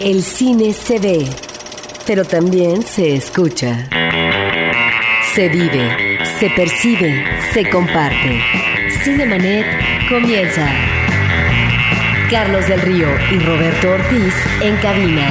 El cine se ve, pero también se escucha. Se vive, se percibe, se comparte. Cinemanet comienza. Carlos del Río y Roberto Ortiz en cabina.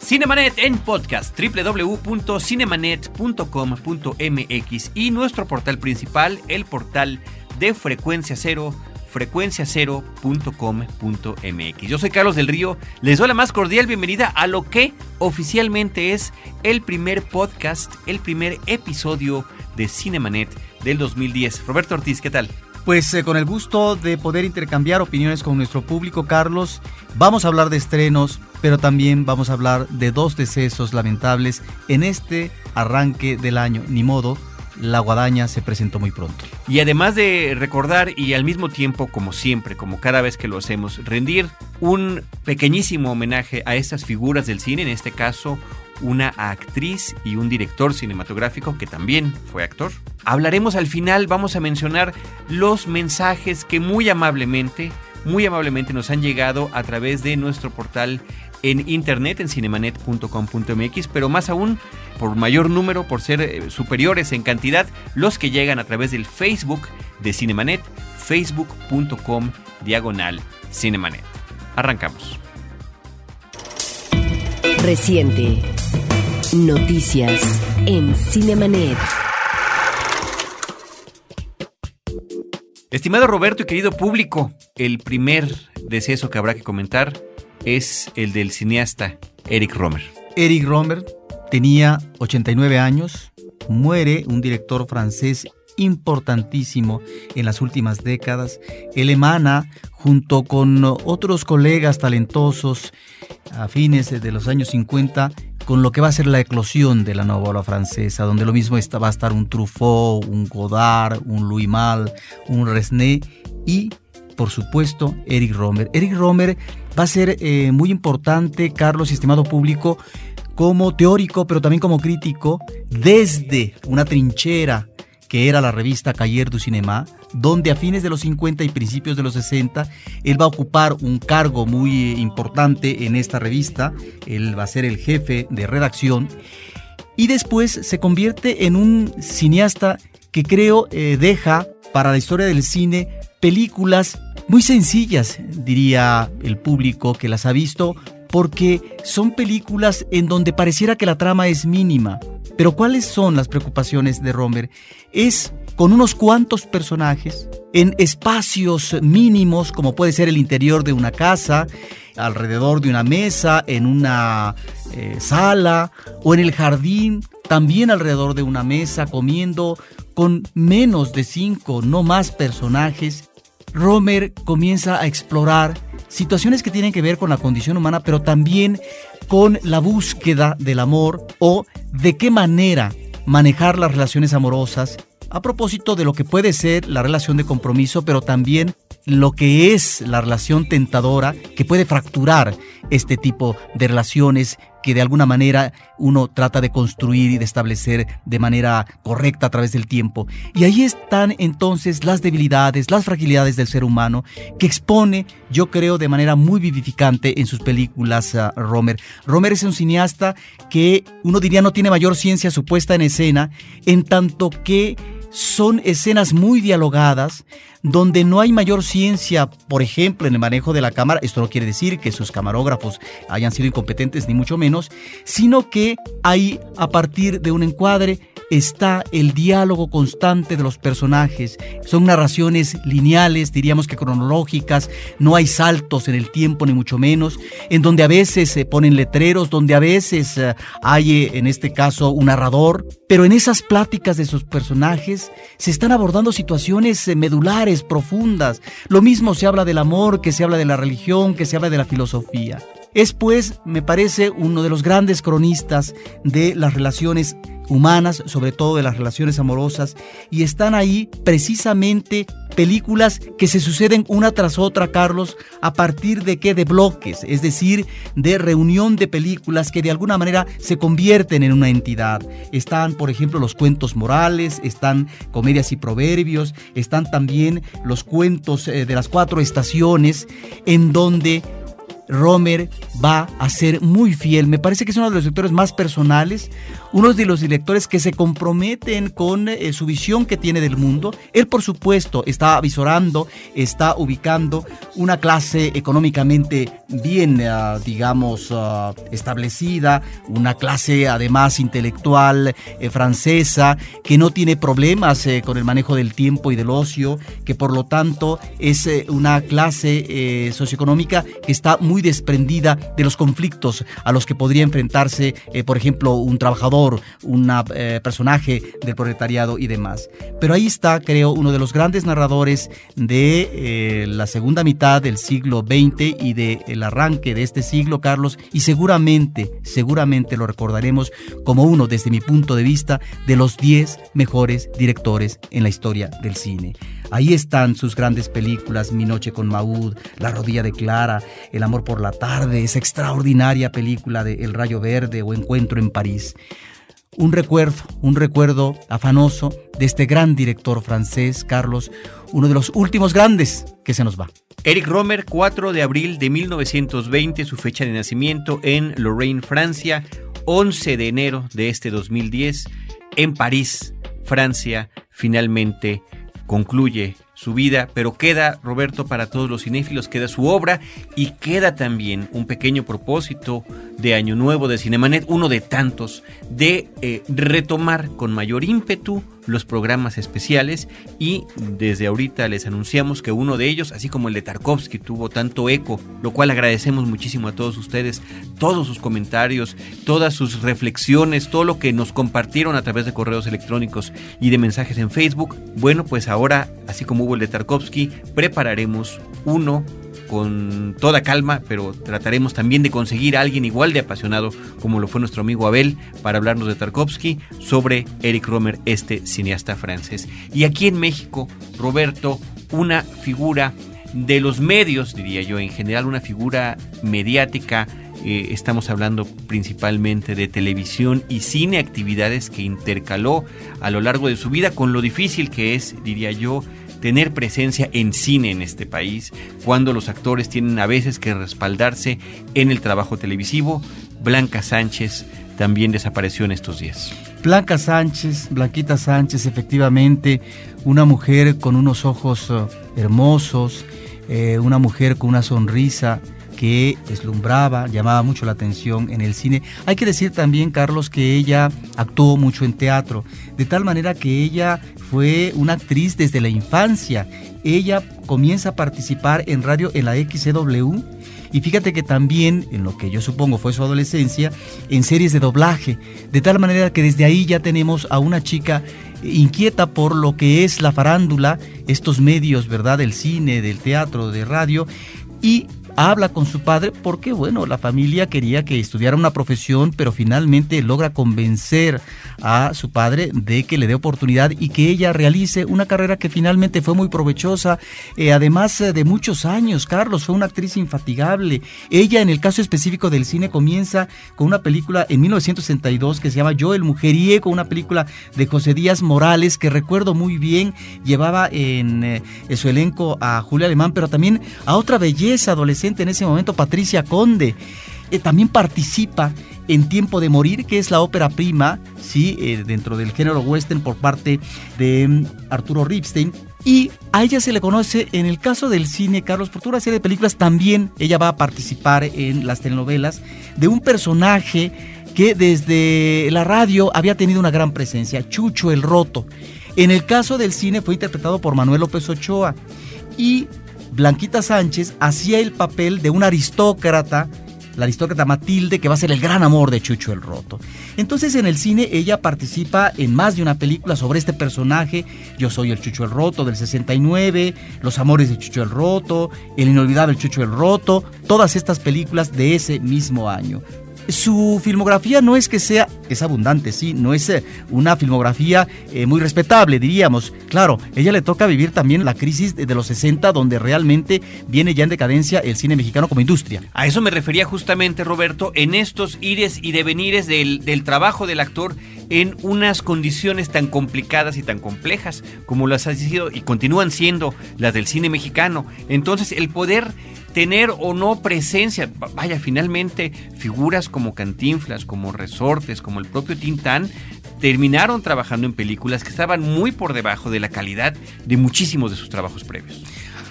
Cinemanet en podcast www.cinemanet.com.mx y nuestro portal principal, el portal de Frecuencia Cero, frecuenciacero.com.mx. Yo soy Carlos del Río, les doy la más cordial bienvenida a lo que oficialmente es el primer podcast, el primer episodio de Cinemanet del 2010. Roberto Ortiz, ¿qué tal? Pues eh, con el gusto de poder intercambiar opiniones con nuestro público, Carlos, vamos a hablar de estrenos, pero también vamos a hablar de dos decesos lamentables en este arranque del año. Ni modo, la guadaña se presentó muy pronto. Y además de recordar y al mismo tiempo, como siempre, como cada vez que lo hacemos, rendir un pequeñísimo homenaje a estas figuras del cine, en este caso una actriz y un director cinematográfico que también fue actor. Hablaremos al final, vamos a mencionar los mensajes que muy amablemente, muy amablemente nos han llegado a través de nuestro portal en internet en cinemanet.com.mx, pero más aún por mayor número, por ser eh, superiores en cantidad, los que llegan a través del Facebook de Cinemanet, facebook.com diagonal Cinemanet. Arrancamos. Reciente. Noticias en Cinemanet. Estimado Roberto y querido público, el primer deceso que habrá que comentar es el del cineasta Eric Romer. Eric Romer tenía 89 años, muere un director francés importantísimo en las últimas décadas. Él emana, junto con otros colegas talentosos a fines de los años 50, con lo que va a ser la eclosión de la nueva ola francesa, donde lo mismo va a estar un Truffaut, un Godard, un Louis Mal, un Resné y por supuesto, Eric Romer. Eric Romer va a ser eh, muy importante, Carlos, estimado público, como teórico, pero también como crítico, desde una trinchera que era la revista Cahiers du Cinéma, donde a fines de los 50 y principios de los 60 él va a ocupar un cargo muy importante en esta revista, él va a ser el jefe de redacción. Y después se convierte en un cineasta que creo eh, deja para la historia del cine películas muy sencillas, diría el público que las ha visto, porque son películas en donde pareciera que la trama es mínima. Pero ¿cuáles son las preocupaciones de Romer? Es con unos cuantos personajes, en espacios mínimos, como puede ser el interior de una casa, alrededor de una mesa, en una eh, sala o en el jardín, también alrededor de una mesa, comiendo con menos de cinco, no más personajes. Romer comienza a explorar situaciones que tienen que ver con la condición humana, pero también con la búsqueda del amor o de qué manera manejar las relaciones amorosas a propósito de lo que puede ser la relación de compromiso, pero también lo que es la relación tentadora que puede fracturar este tipo de relaciones que de alguna manera uno trata de construir y de establecer de manera correcta a través del tiempo. Y ahí están entonces las debilidades, las fragilidades del ser humano que expone, yo creo, de manera muy vivificante en sus películas uh, Romer. Romer es un cineasta que uno diría no tiene mayor ciencia supuesta en escena, en tanto que son escenas muy dialogadas, donde no hay mayor ciencia, por ejemplo, en el manejo de la cámara. Esto no quiere decir que sus camarógrafos hayan sido incompetentes, ni mucho menos, sino que hay, a partir de un encuadre, está el diálogo constante de los personajes. Son narraciones lineales, diríamos que cronológicas, no hay saltos en el tiempo ni mucho menos, en donde a veces se ponen letreros, donde a veces eh, hay eh, en este caso un narrador, pero en esas pláticas de sus personajes se están abordando situaciones eh, medulares, profundas. Lo mismo se habla del amor, que se habla de la religión, que se habla de la filosofía. Es pues, me parece, uno de los grandes cronistas de las relaciones humanas, sobre todo de las relaciones amorosas, y están ahí precisamente películas que se suceden una tras otra, Carlos, a partir de qué? De bloques, es decir, de reunión de películas que de alguna manera se convierten en una entidad. Están, por ejemplo, los cuentos morales, están comedias y proverbios, están también los cuentos eh, de las cuatro estaciones, en donde Romer va a ser muy fiel. Me parece que es uno de los directores más personales, uno de los directores que se comprometen con eh, su visión que tiene del mundo. Él, por supuesto, está avisorando, está ubicando una clase económicamente bien, ah, digamos, ah, establecida, una clase además intelectual eh, francesa, que no tiene problemas eh, con el manejo del tiempo y del ocio, que por lo tanto es una clase socioeconómica que está muy desprendida de los conflictos a los que podría enfrentarse, por ejemplo, un trabajador un eh, personaje del proletariado y demás. Pero ahí está, creo, uno de los grandes narradores de eh, la segunda mitad del siglo XX y del arranque de este siglo, Carlos, y seguramente, seguramente lo recordaremos como uno, desde mi punto de vista, de los 10 mejores directores en la historia del cine. Ahí están sus grandes películas, Mi noche con Maud, La rodilla de Clara, El amor por la tarde, esa extraordinaria película de El rayo verde o Encuentro en París un recuerdo, un recuerdo afanoso de este gran director francés, Carlos, uno de los últimos grandes que se nos va. Eric Romer, 4 de abril de 1920, su fecha de nacimiento en Lorraine, Francia, 11 de enero de este 2010, en París, Francia, finalmente concluye su vida, pero queda, Roberto, para todos los cinéfilos, queda su obra y queda también un pequeño propósito de Año Nuevo de Cinemanet, uno de tantos, de eh, retomar con mayor ímpetu los programas especiales y desde ahorita les anunciamos que uno de ellos, así como el de Tarkovsky, tuvo tanto eco, lo cual agradecemos muchísimo a todos ustedes, todos sus comentarios, todas sus reflexiones, todo lo que nos compartieron a través de correos electrónicos y de mensajes en Facebook. Bueno, pues ahora, así como hubo el de Tarkovsky, prepararemos uno con toda calma, pero trataremos también de conseguir a alguien igual de apasionado como lo fue nuestro amigo Abel para hablarnos de Tarkovsky sobre Eric Romer, este cineasta francés. Y aquí en México, Roberto, una figura de los medios, diría yo, en general una figura mediática. Eh, estamos hablando principalmente de televisión y cine, actividades que intercaló a lo largo de su vida con lo difícil que es, diría yo, tener presencia en cine en este país, cuando los actores tienen a veces que respaldarse en el trabajo televisivo. Blanca Sánchez también desapareció en estos días. Blanca Sánchez, Blanquita Sánchez, efectivamente, una mujer con unos ojos eh, hermosos, eh, una mujer con una sonrisa que deslumbraba, llamaba mucho la atención en el cine. Hay que decir también, Carlos, que ella actuó mucho en teatro, de tal manera que ella fue una actriz desde la infancia. Ella comienza a participar en radio en la XCW y fíjate que también, en lo que yo supongo fue su adolescencia, en series de doblaje. De tal manera que desde ahí ya tenemos a una chica inquieta por lo que es la farándula, estos medios, ¿verdad? Del cine, del teatro, de radio. Y habla con su padre porque, bueno, la familia quería que estudiara una profesión, pero finalmente logra convencer a su padre de que le dé oportunidad y que ella realice una carrera que finalmente fue muy provechosa, eh, además eh, de muchos años. Carlos fue una actriz infatigable. Ella, en el caso específico del cine, comienza con una película en 1962 que se llama Yo el Mujeriego, una película de José Díaz Morales que recuerdo muy bien, llevaba en, eh, su elenco a Julia Alemán, pero también a otra belleza adolescente en ese momento, Patricia Conde. Eh, también participa en Tiempo de Morir, que es la ópera prima, ¿sí? Eh, dentro del género western por parte de mm, Arturo Ripstein. Y a ella se le conoce, en el caso del cine, Carlos, por serie de películas, también ella va a participar en las telenovelas de un personaje que desde la radio había tenido una gran presencia, Chucho el Roto. En el caso del cine fue interpretado por Manuel López Ochoa. Y Blanquita Sánchez hacía el papel de una aristócrata la aristócrata Matilde, que va a ser el gran amor de Chucho el Roto. Entonces en el cine ella participa en más de una película sobre este personaje, Yo soy el Chucho el Roto del 69, Los amores de Chucho el Roto, El inolvidable Chucho el Roto, todas estas películas de ese mismo año su filmografía no es que sea, es abundante, sí, no es eh, una filmografía eh, muy respetable, diríamos. Claro, ella le toca vivir también la crisis de, los 60, donde realmente viene ya en decadencia el cine mexicano como industria. A eso me refería justamente, Roberto, en estos ires y devenires del, del trabajo del actor en unas condiciones tan complicadas y tan complejas como las han sido y continúan siendo las del cine mexicano. Entonces, el poder tener o no presencia. Vaya, finalmente figuras como Cantinflas, como Resortes, como el propio Tintán, terminaron trabajando en películas que estaban muy por debajo de la calidad de muchísimos de sus trabajos previos.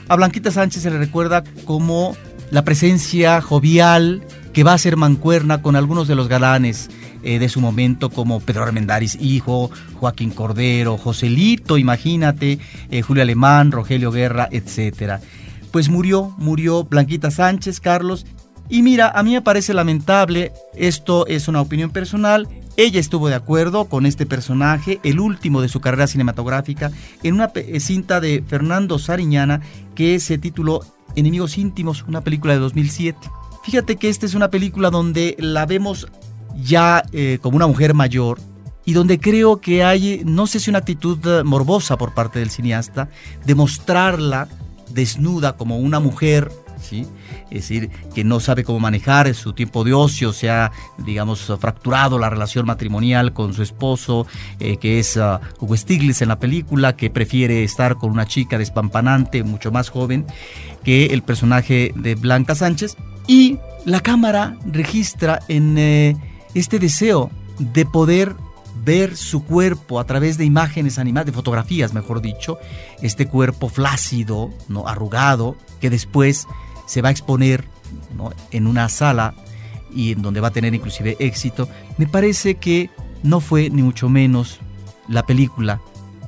A Blanquita Sánchez se le recuerda como la presencia jovial que va a ser mancuerna con algunos de los galanes eh, de su momento como Pedro Armendáriz hijo, Joaquín Cordero, Joselito, imagínate, eh, Julio Alemán, Rogelio Guerra, etcétera pues murió, murió Blanquita Sánchez, Carlos. Y mira, a mí me parece lamentable, esto es una opinión personal, ella estuvo de acuerdo con este personaje, el último de su carrera cinematográfica, en una cinta de Fernando Sariñana que se tituló Enemigos íntimos, una película de 2007. Fíjate que esta es una película donde la vemos ya eh, como una mujer mayor y donde creo que hay, no sé si una actitud morbosa por parte del cineasta, de mostrarla desnuda como una mujer, ¿sí? es decir, que no sabe cómo manejar su tiempo de ocio, se ha, digamos, fracturado la relación matrimonial con su esposo, eh, que es uh, Hugo Stiglitz en la película, que prefiere estar con una chica despampanante, mucho más joven que el personaje de Blanca Sánchez, y la cámara registra en eh, este deseo de poder ver su cuerpo a través de imágenes animadas, de fotografías, mejor dicho, este cuerpo flácido, ¿no? arrugado, que después se va a exponer en una sala y en donde va a tener inclusive éxito, me parece que no fue ni mucho menos la película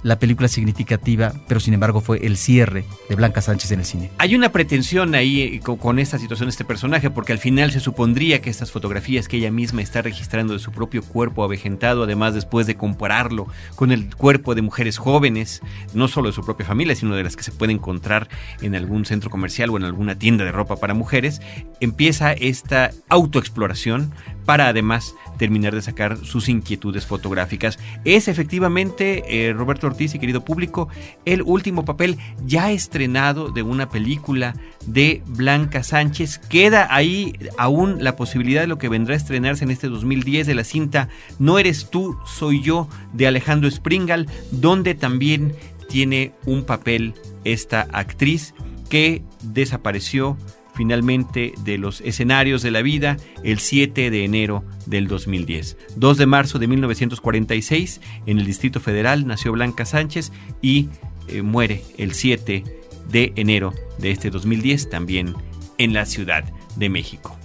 la película significativa, pero sin embargo fue el cierre de Blanca Sánchez en el cine. Hay una pretensión ahí eh, con, esta situación este personaje, porque al final se supondría que estas fotografías que ella misma está registrando de su propio cuerpo avejentado, además después de compararlo con el cuerpo de mujeres jóvenes, no solo de su propia familia, sino de las que se puede encontrar en algún centro comercial o en alguna tienda de ropa para mujeres, empieza esta autoexploración para además terminar de sacar sus inquietudes fotográficas. Es efectivamente, eh, Roberto Ortiz y querido público, el último papel ya estrenado de una película de Blanca Sánchez. Queda ahí aún la posibilidad de lo que vendrá a estrenarse en este 2010 de la cinta No eres tú, soy yo de Alejandro Springal, donde también tiene un papel esta actriz que desapareció finalmente de los escenarios de la vida el 7 de enero del 2010. 2 de marzo de 1946 en el Distrito Federal nació Blanca Sánchez y eh, muere el 7 de enero de este 2010 también en la Ciudad de México.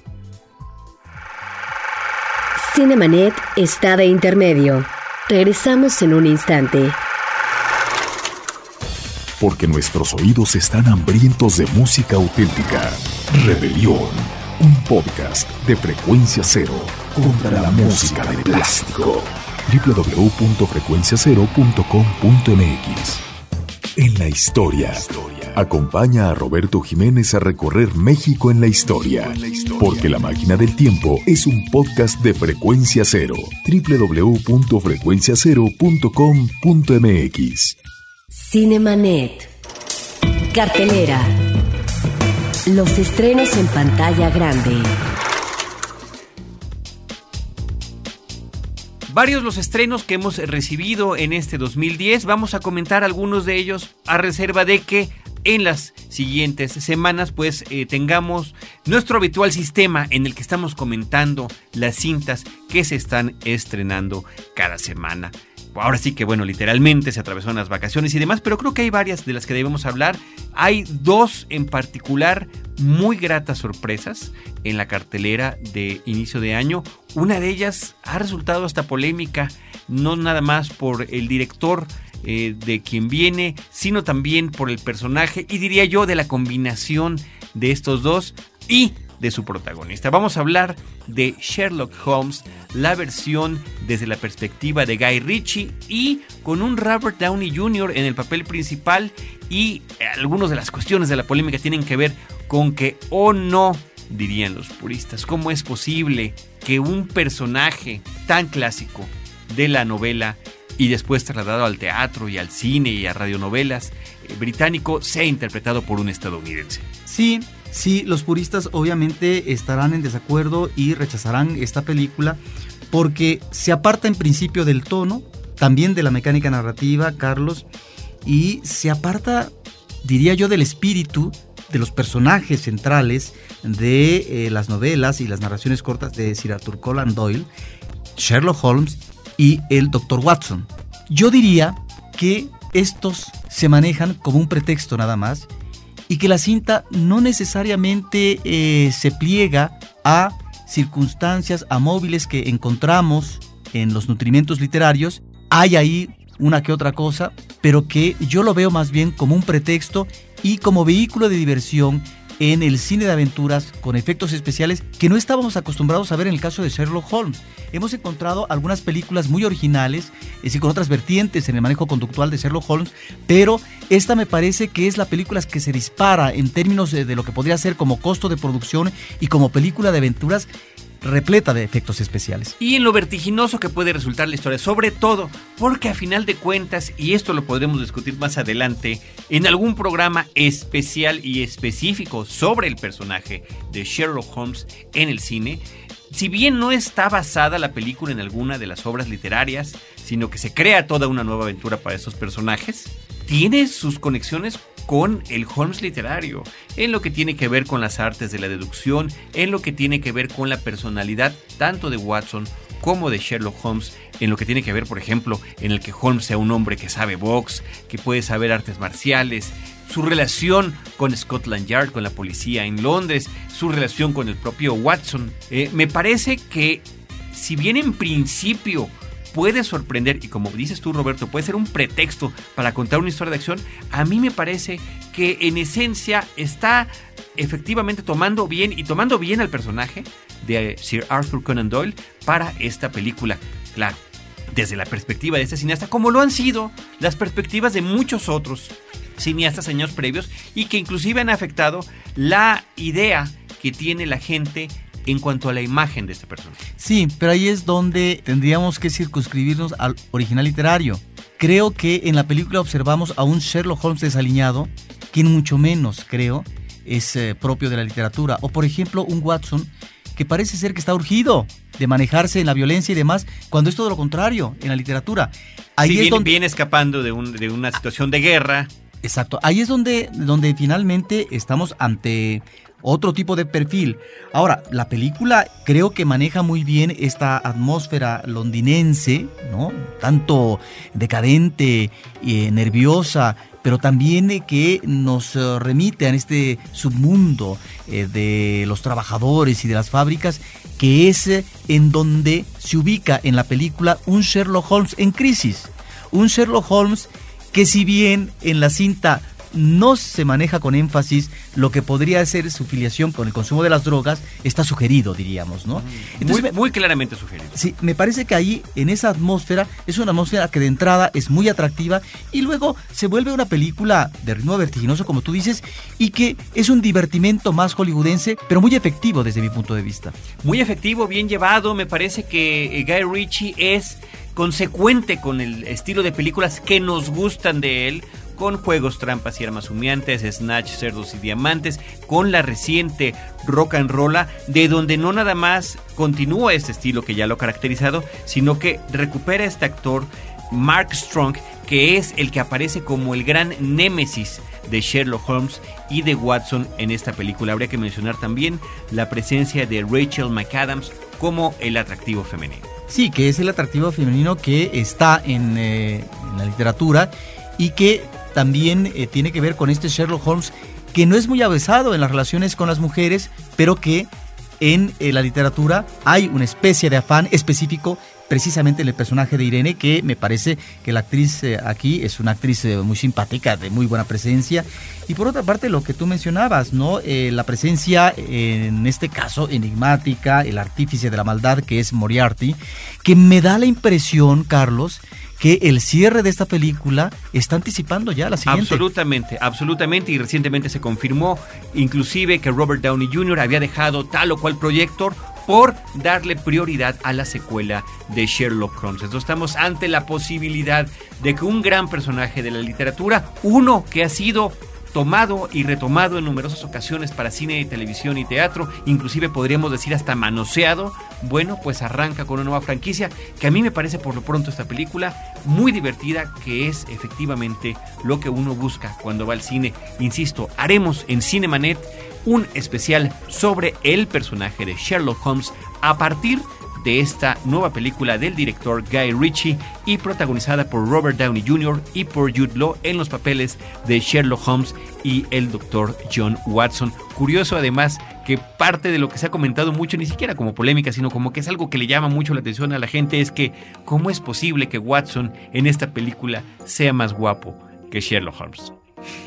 Cinemanet está de intermedio. Regresamos en un instante porque nuestros oídos están hambrientos de música auténtica. Rebelión, un podcast de frecuencia cero contra la música de plástico. www.frecuenciacero.com.mx En la historia. Acompaña a Roberto Jiménez a recorrer México en la historia, porque La Máquina del Tiempo es un podcast de frecuencia cero. www.frecuenciacero.com.mx Cinemanet. Cartelera. Los estrenos en pantalla grande. Varios los estrenos que hemos recibido en este 2010. Vamos a comentar algunos de ellos a reserva de que en las siguientes semanas pues eh, tengamos nuestro habitual sistema en el que estamos comentando las cintas que se están estrenando cada semana ahora sí que bueno, literalmente se atravesaron las vacaciones y demás, pero creo que hay varias de las que debemos hablar. Hay dos en particular muy gratas sorpresas en la cartelera de inicio de año. Una de ellas ha resultado hasta polémica, no nada más por el director eh, de quien viene, sino también por el personaje y diría yo de la combinación de estos dos. Y de su protagonista. Vamos a hablar de Sherlock Holmes, la versión desde la perspectiva de Guy Ritchie y con un Robert Downey Jr. en el papel principal y algunas de las cuestiones de la polémica tienen que ver con que o no dirían los puristas, ¿cómo es posible que un personaje tan clásico de la novela y después trasladado al teatro y al cine y a radionovelas eh, británico sea interpretado por un estadounidense? Sí, sí, los puristas obviamente estarán en desacuerdo y rechazarán esta película porque se aparta en principio del tono, también de la mecánica narrativa, Carlos, y se aparta, diría yo, del espíritu de los personajes centrales de eh, las novelas y las narraciones cortas de Sir Arthur Conan Doyle, Sherlock Holmes y el Dr. Watson. Yo diría que estos se manejan como un pretexto nada más y que la cinta no necesariamente eh, se pliega a circunstancias, a móviles que encontramos en los nutrimientos literarios. Hay ahí una que otra cosa, pero que yo lo veo más bien como un pretexto y como vehículo de diversión en el cine de aventuras con efectos especiales que no estábamos acostumbrados a ver en el caso de Sherlock Holmes. Hemos encontrado algunas películas muy originales, es decir, con otras vertientes en el manejo conductual de Sherlock Holmes, pero esta me parece que es la película que se dispara en términos de, de lo que podría ser como costo de producción y como película de aventuras repleta de efectos especiales. Y en lo vertiginoso que puede resultar la historia, sobre todo porque a final de cuentas, y esto lo podremos discutir más adelante, en algún programa especial y específico sobre el personaje de Sherlock Holmes en el cine, si bien no está basada la película en alguna de las obras literarias, sino que se crea toda una nueva aventura para esos personajes, tiene sus conexiones con el Holmes literario, en lo que tiene que ver con las artes de la deducción, en lo que tiene que ver con la personalidad tanto de Watson como de Sherlock Holmes, en lo que tiene que ver, por ejemplo, en el que Holmes sea un hombre que sabe box, que puede saber artes marciales, su relación con Scotland Yard, con la policía en Londres, su relación con el propio Watson. Eh, me parece que, si bien en principio puede sorprender y como dices tú Roberto, puede ser un pretexto para contar una historia de acción, a mí me parece que en esencia está efectivamente tomando bien y tomando bien al personaje de Sir Arthur Conan Doyle para esta película. Claro, desde la perspectiva de este cineasta, como lo han sido las perspectivas de muchos otros cineastas años previos y que inclusive han afectado la idea que tiene la gente en cuanto a la imagen de esta persona. Sí, pero ahí es donde tendríamos que circunscribirnos al original literario. Creo que en la película observamos a un Sherlock Holmes desaliñado, quien mucho menos, creo, es eh, propio de la literatura. O por ejemplo, un Watson que parece ser que está urgido de manejarse en la violencia y demás, cuando es todo lo contrario en la literatura. Ahí es viene, donde... viene escapando de, un, de una situación de guerra. Exacto, ahí es donde, donde finalmente estamos ante otro tipo de perfil. Ahora, la película creo que maneja muy bien esta atmósfera londinense, ¿no? Tanto decadente, y nerviosa, pero también que nos eh, remite a este submundo eh, de los trabajadores y de las fábricas, que es eh, en donde se ubica en la película un Sherlock Holmes en crisis. Un Sherlock Holmes que si bien en la cinta no se maneja con énfasis lo que podría ser su filiación con el consumo de las drogas, está sugerido, diríamos, ¿no? Entonces, muy, muy claramente sugerido. Sí, me parece que ahí, en esa atmósfera, es una atmósfera que de entrada es muy atractiva y luego se vuelve una película de ritmo vertiginoso, como tú dices, y que es un divertimento más hollywoodense, pero muy efectivo desde mi punto de vista. Muy efectivo, bien llevado, me parece que Guy Ritchie es consecuente con el estilo de películas que nos gustan de él, con juegos, trampas y armas humeantes, snatch, cerdos y diamantes, con la reciente rock and rolla, de donde no nada más continúa este estilo que ya lo ha caracterizado, sino que recupera este actor Mark Strong, que es el que aparece como el gran némesis de Sherlock Holmes y de Watson en esta película. Habría que mencionar también la presencia de Rachel McAdams como el atractivo femenino. Sí, que es el atractivo femenino que está en, eh, en la literatura y que también eh, tiene que ver con este Sherlock Holmes que no es muy avesado en las relaciones con las mujeres, pero que en eh, la literatura hay una especie de afán específico precisamente en el personaje de Irene, que me parece que la actriz eh, aquí es una actriz muy simpática, de muy buena presencia. Y por otra parte, lo que tú mencionabas, ¿no? La presencia, en este caso, enigmática, el artífice de la maldad, que es Moriarty, que me da la impresión, Carlos, que el cierre de esta película está anticipando ya la siguiente. Absolutamente, absolutamente, y recientemente se confirmó inclusive que Robert Downey Jr. había dejado tal o cual proyecto por darle prioridad a la secuela de Sherlock Holmes. Entonces estamos ante la posibilidad de que un gran personaje de la literatura, uno que ha sido tomado y retomado en numerosas ocasiones para cine, televisión y teatro, inclusive podríamos decir hasta manoseado, bueno, pues arranca con una nueva franquicia que a mí me parece por lo pronto esta película muy divertida, que es efectivamente lo que uno busca cuando va al cine. Insisto, haremos en Cinemanet un especial sobre el personaje de Sherlock Holmes a partir de esta nueva película del director Guy Ritchie y protagonizada por Robert Downey Jr. y por Jude Law en los papeles de Sherlock Holmes y el doctor John Watson. Curioso además que parte de lo que se ha comentado mucho, ni siquiera como polémica, sino como que es algo que le llama mucho la atención a la gente, es que cómo es posible que Watson en esta película sea más guapo que Sherlock Holmes.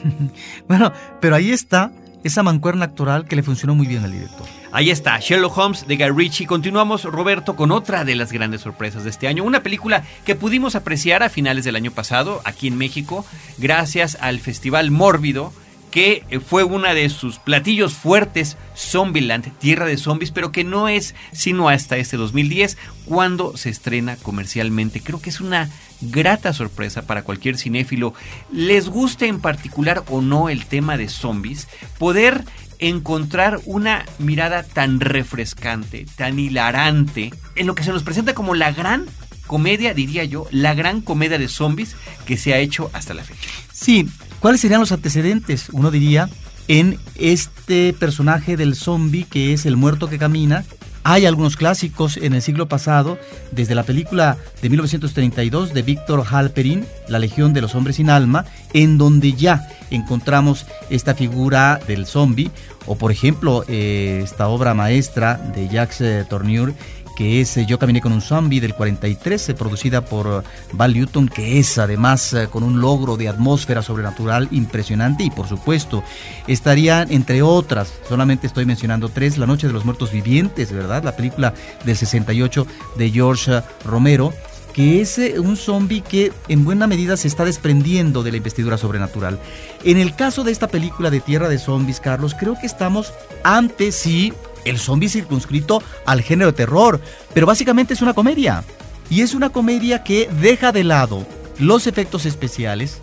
bueno, pero ahí está esa mancuerna actoral que le funcionó muy bien al director. Ahí está, Sherlock Holmes de Guy Ritchie. Continuamos, Roberto, con otra de las grandes sorpresas de este año. Una película que pudimos apreciar a finales del año pasado aquí en México, gracias al Festival Mórbido, que fue una de sus platillos fuertes, Zombieland, Tierra de Zombies, pero que no es sino hasta este 2010 cuando se estrena comercialmente. Creo que es una grata sorpresa para cualquier cinéfilo, les guste en particular o no el tema de zombies, poder encontrar una mirada tan refrescante, tan hilarante, en lo que se nos presenta como la gran comedia, diría yo, la gran comedia de zombies que se ha hecho hasta la fecha. Sí, ¿cuáles serían los antecedentes? Uno diría en este personaje del zombie que es el muerto que camina, hay algunos clásicos en el siglo pasado, desde la película de 1932 de Víctor Halperin, La Legión de los Hombres sin Alma, en donde ya encontramos esta figura del zombie, o por ejemplo eh, esta obra maestra de Jacques eh, Tourneur que es eh, Yo caminé con un zombie del 43, producida por Val Newton, que es además con un logro de atmósfera sobrenatural impresionante y por supuesto estarían entre otras, solamente estoy mencionando tres, La Noche de los Muertos Vivientes, ¿verdad? La película del 68 de George Romero que es eh, un zombie que en buena medida se está desprendiendo de la investidura sobrenatural. En el caso de esta película de Tierra de Zombies, Carlos, creo que estamos ante sí el zombie circunscrito al género terror, pero básicamente es una comedia. Y es una comedia que deja de lado los efectos especiales,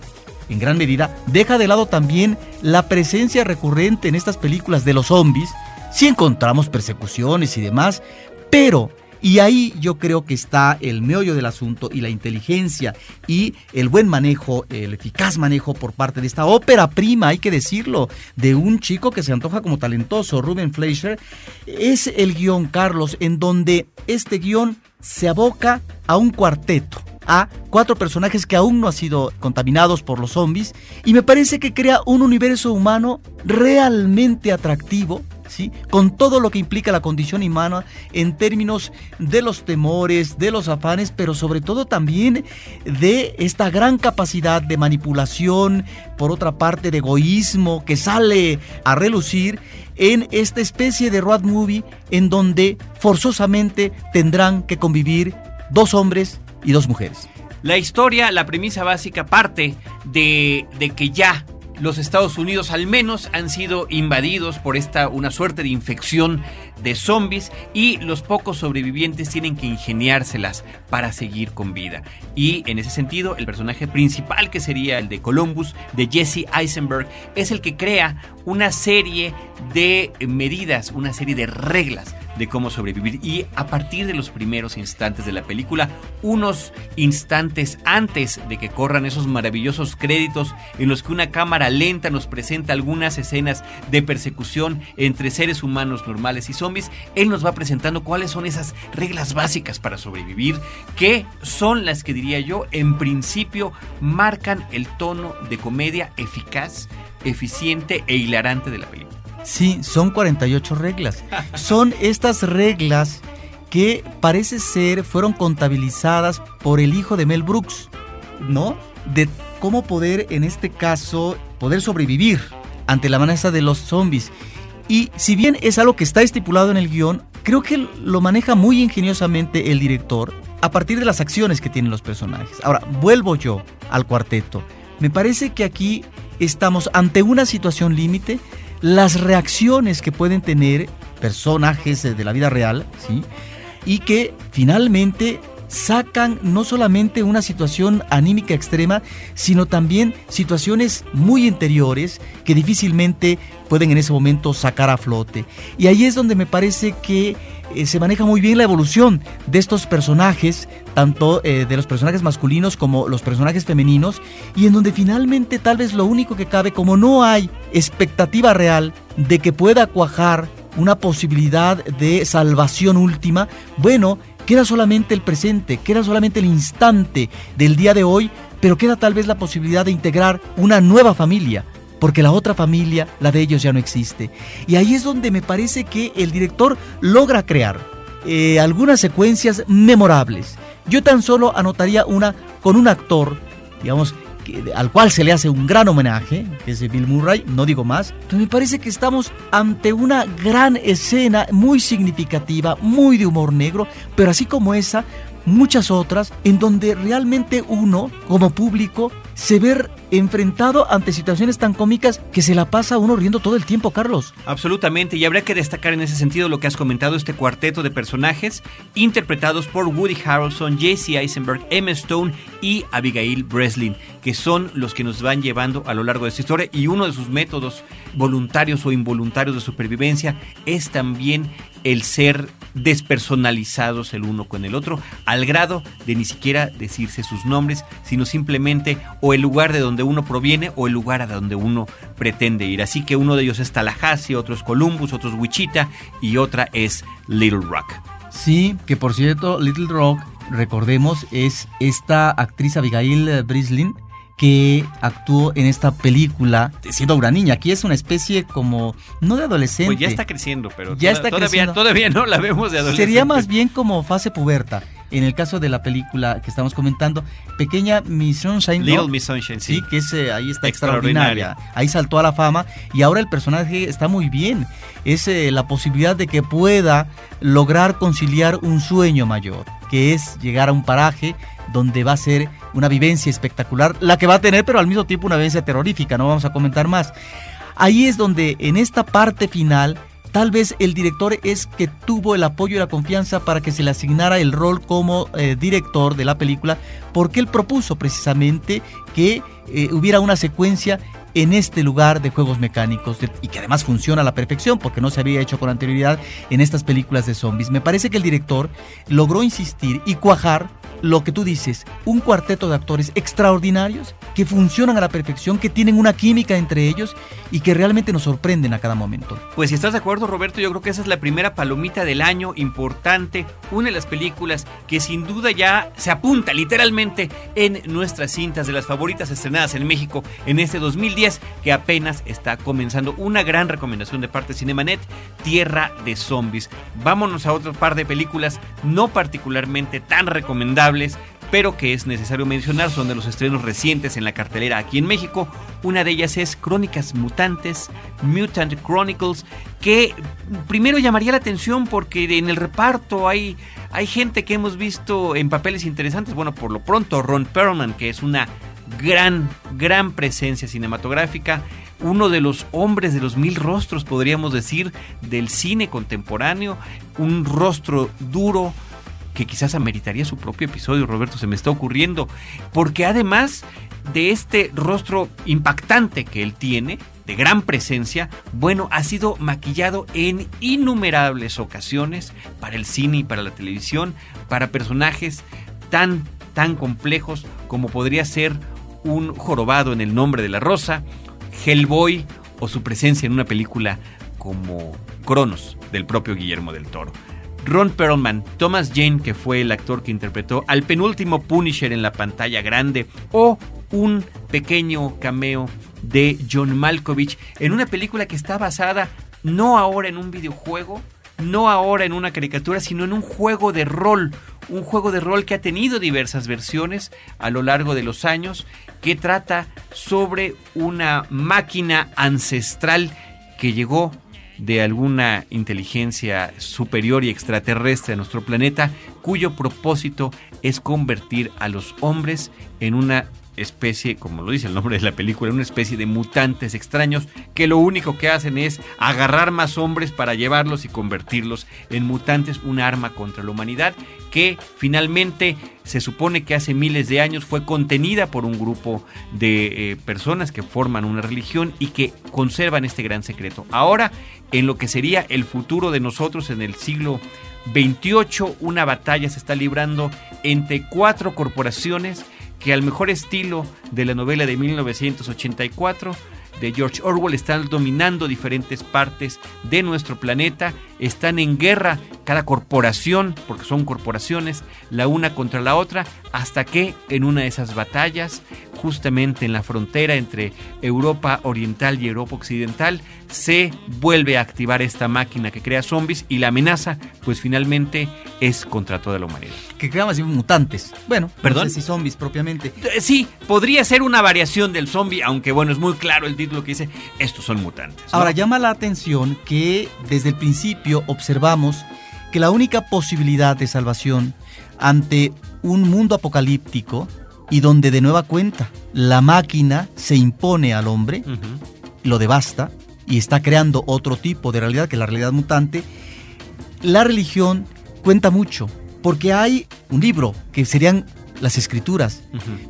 en gran medida, deja de lado también la presencia recurrente en estas películas de los zombies, si encontramos persecuciones y demás, pero y ahí yo creo que está el meollo del asunto y la inteligencia y el buen manejo, el eficaz manejo por parte de esta ópera prima, hay que decirlo, de un chico que se antoja como talentoso, Ruben Fleischer. Es el guion, Carlos, en donde este guion se aboca a un cuarteto a cuatro personajes que aún no han sido contaminados por los zombies y me parece que crea un universo humano realmente atractivo con todo lo que implica la condición humana en términos de los temores, de los afanes, pero sobre todo también de esta gran capacidad de manipulación, por otra parte de egoísmo que sale a relucir en esta especie de road movie en donde forzosamente tendrán que convivir dos hombres y dos mujeres. La historia, la premisa básica parte de, que ya los Estados Unidos al menos han sido invadidos por esta una suerte de infección de zombies y los pocos sobrevivientes tienen que ingeniárselas para seguir con vida. Y en ese sentido, el personaje principal que sería el de Columbus, de Jesse Eisenberg, es el que crea una serie de medidas, una serie de reglas de cómo sobrevivir. Y a partir de los primeros instantes de la película, unos instantes antes de que corran esos maravillosos créditos en los que una cámara lenta nos presenta algunas escenas de persecución entre seres humanos normales y zombies, él nos va presentando cuáles son esas reglas básicas para sobrevivir, que son las que diría yo, en principio marcan el tono de comedia eficaz, eficiente e hilarante de la película. Sí, son 48 reglas. Son estas reglas que parece ser fueron contabilizadas por el hijo de Mel Brooks, ¿no? De cómo poder, en este caso, poder sobrevivir ante la amenaza de los zombies. Y si bien es algo que está estipulado en el guion, creo que lo maneja muy ingeniosamente el director a partir de las acciones que tienen los personajes. Ahora, vuelvo yo al cuarteto. Me parece que aquí estamos ante una situación límite, las reacciones que pueden tener personajes de la vida real. Y que finalmente sacan no solamente una situación anímica extrema, sino también situaciones muy interiores que difícilmente pueden en ese momento sacar a flote. Y ahí es donde me parece que eh, se maneja muy bien la evolución de estos personajes, tanto eh, de los personajes masculinos como los personajes femeninos, y en donde finalmente tal vez lo único que cabe, como no hay expectativa real de que pueda cuajar una posibilidad de salvación última, bueno, queda solamente el presente, queda solamente el instante del día de hoy, pero queda tal vez la posibilidad de integrar una nueva familia, porque la otra familia, la de ellos, ya no existe. Y ahí es donde me parece que el director logra crear eh, algunas secuencias memorables. Yo tan solo anotaría una con un actor, digamos, al cual se le hace un gran homenaje, que es Bill Murray, no digo más, pero me parece que estamos ante una gran escena muy significativa, muy de humor negro, pero así como esa, muchas otras en donde realmente uno, como público, se ve enfrentado ante situaciones tan cómicas que se la pasa uno riendo todo el tiempo, Carlos. Absolutamente, y habría que destacar en ese sentido lo que has comentado, este cuarteto de personajes interpretados por Woody Harrelson, Jesse Eisenberg, Emma Stone y Abigail Breslin, que son los que nos van llevando a lo largo de esta historia y uno de sus métodos voluntarios o involuntarios de supervivencia es también el ser despersonalizados el uno con el otro, al grado de ni siquiera decirse sus nombres, sino simplemente o el lugar de donde uno proviene o el lugar a donde uno pretende ir. Así que uno de ellos es Tallahassee, otro es Columbus, otro es Wichita y otra es Little Rock. Sí, que por cierto, Little Rock, recordemos, es esta actriz Abigail Breslin, que actuó en esta película siendo una niña. Aquí es una especie como, no de adolescente. Pues ya está creciendo, pero ya está todavía, creciendo. todavía no la vemos de adolescente. Sería más bien como fase puberta. En el caso de la película que estamos comentando, Pequeña Miss Sunshine. ¿no? Little Miss Sunshine, sí. Sí, que es, eh, ahí está Extraordinaria. extraordinaria. Ahí saltó a la fama y ahora el personaje está muy bien. Es eh, la posibilidad de que pueda lograr conciliar un sueño mayor, que es llegar a un paraje donde va a ser una vivencia espectacular, la que va a tener, pero al mismo tiempo una vivencia terrorífica, no vamos a comentar más. Ahí es donde en esta parte final Tal vez el director es que tuvo el apoyo y la confianza para que se le asignara el rol como eh, director de la película, porque él propuso precisamente que eh, hubiera una secuencia en este lugar de juegos mecánicos y que además funciona a la perfección porque no se había hecho con anterioridad en estas películas de zombies. Me parece que el director logró insistir y cuajar lo que tú dices, un cuarteto de actores extraordinarios que funcionan a la perfección, que tienen una química entre ellos y que realmente nos sorprenden a cada momento. Pues si estás de acuerdo, Roberto, yo creo que esa es la primera palomita del año importante, una de las películas que sin duda ya se apunta literalmente en nuestras cintas de las favoritas estrenadas en México en este 2010 que apenas está comenzando. Una gran recomendación de parte de Cinemanet, Tierra de Zombies. Vámonos a otro par de películas no particularmente tan recomendables pero que es necesario mencionar son de los estrenos recientes en la cartelera aquí en México. Una de ellas es Crónicas Mutantes, Mutant Chronicles, que primero llamaría la atención porque en el reparto hay, hay gente que hemos visto en papeles interesantes. Bueno, por lo pronto Ron Perlman, que es una gran, gran presencia cinematográfica. Uno de los hombres de los mil rostros, podríamos decir, del cine contemporáneo. Un rostro duro, que quizás ameritaría su propio episodio, Roberto, se me está ocurriendo, porque además de este rostro impactante que él tiene, de gran presencia, bueno, ha sido maquillado en innumerables ocasiones para el cine y para la televisión, para personajes tan, tan complejos como podría ser un jorobado en el nombre de la rosa, Hellboy o su presencia en una película como Cronos del propio Guillermo del Toro. Ron Perlman, Thomas Jane, que fue el actor que interpretó al penúltimo Punisher en la pantalla grande, o un pequeño cameo de John Malkovich en una película que está basada no ahora en un videojuego, no ahora en una caricatura, sino en un juego de rol, un juego de rol que ha tenido diversas versiones a lo largo de los años, que trata sobre una máquina ancestral que llegó de alguna inteligencia superior y extraterrestre a nuestro planeta, cuyo propósito es convertir a los hombres en una especie, como lo dice el nombre de la película, una especie de mutantes extraños que lo único que hacen es agarrar más hombres para llevarlos y convertirlos en mutantes, un arma contra la humanidad que finalmente se supone que hace miles de años fue contenida por un grupo de eh, personas que forman una religión y que conservan este gran secreto. Ahora, en lo que sería el futuro de nosotros en el siglo 28, una batalla se está librando entre cuatro corporaciones que al mejor estilo de la novela de 1984 de George Orwell están dominando diferentes partes de nuestro planeta, están en guerra cada corporación, porque son corporaciones, la una contra la otra, hasta que en una de esas batallas, justamente en la frontera entre Europa Oriental y Europa Occidental, se vuelve a activar esta máquina que crea zombies y la amenaza, pues finalmente es contra toda la humanidad. Que crea más mutantes. Bueno, perdón. No sé si zombies propiamente. Eh, sí, podría ser una variación del zombie, aunque bueno, es muy claro el título que dice, estos son mutantes. Ahora llama la atención que desde el principio observamos que la única posibilidad de salvación ante un mundo apocalíptico y donde de nueva cuenta la máquina se impone al hombre, lo devasta y está creando otro tipo de realidad que la realidad mutante, la religión cuenta mucho, porque hay un libro que serían las escrituras,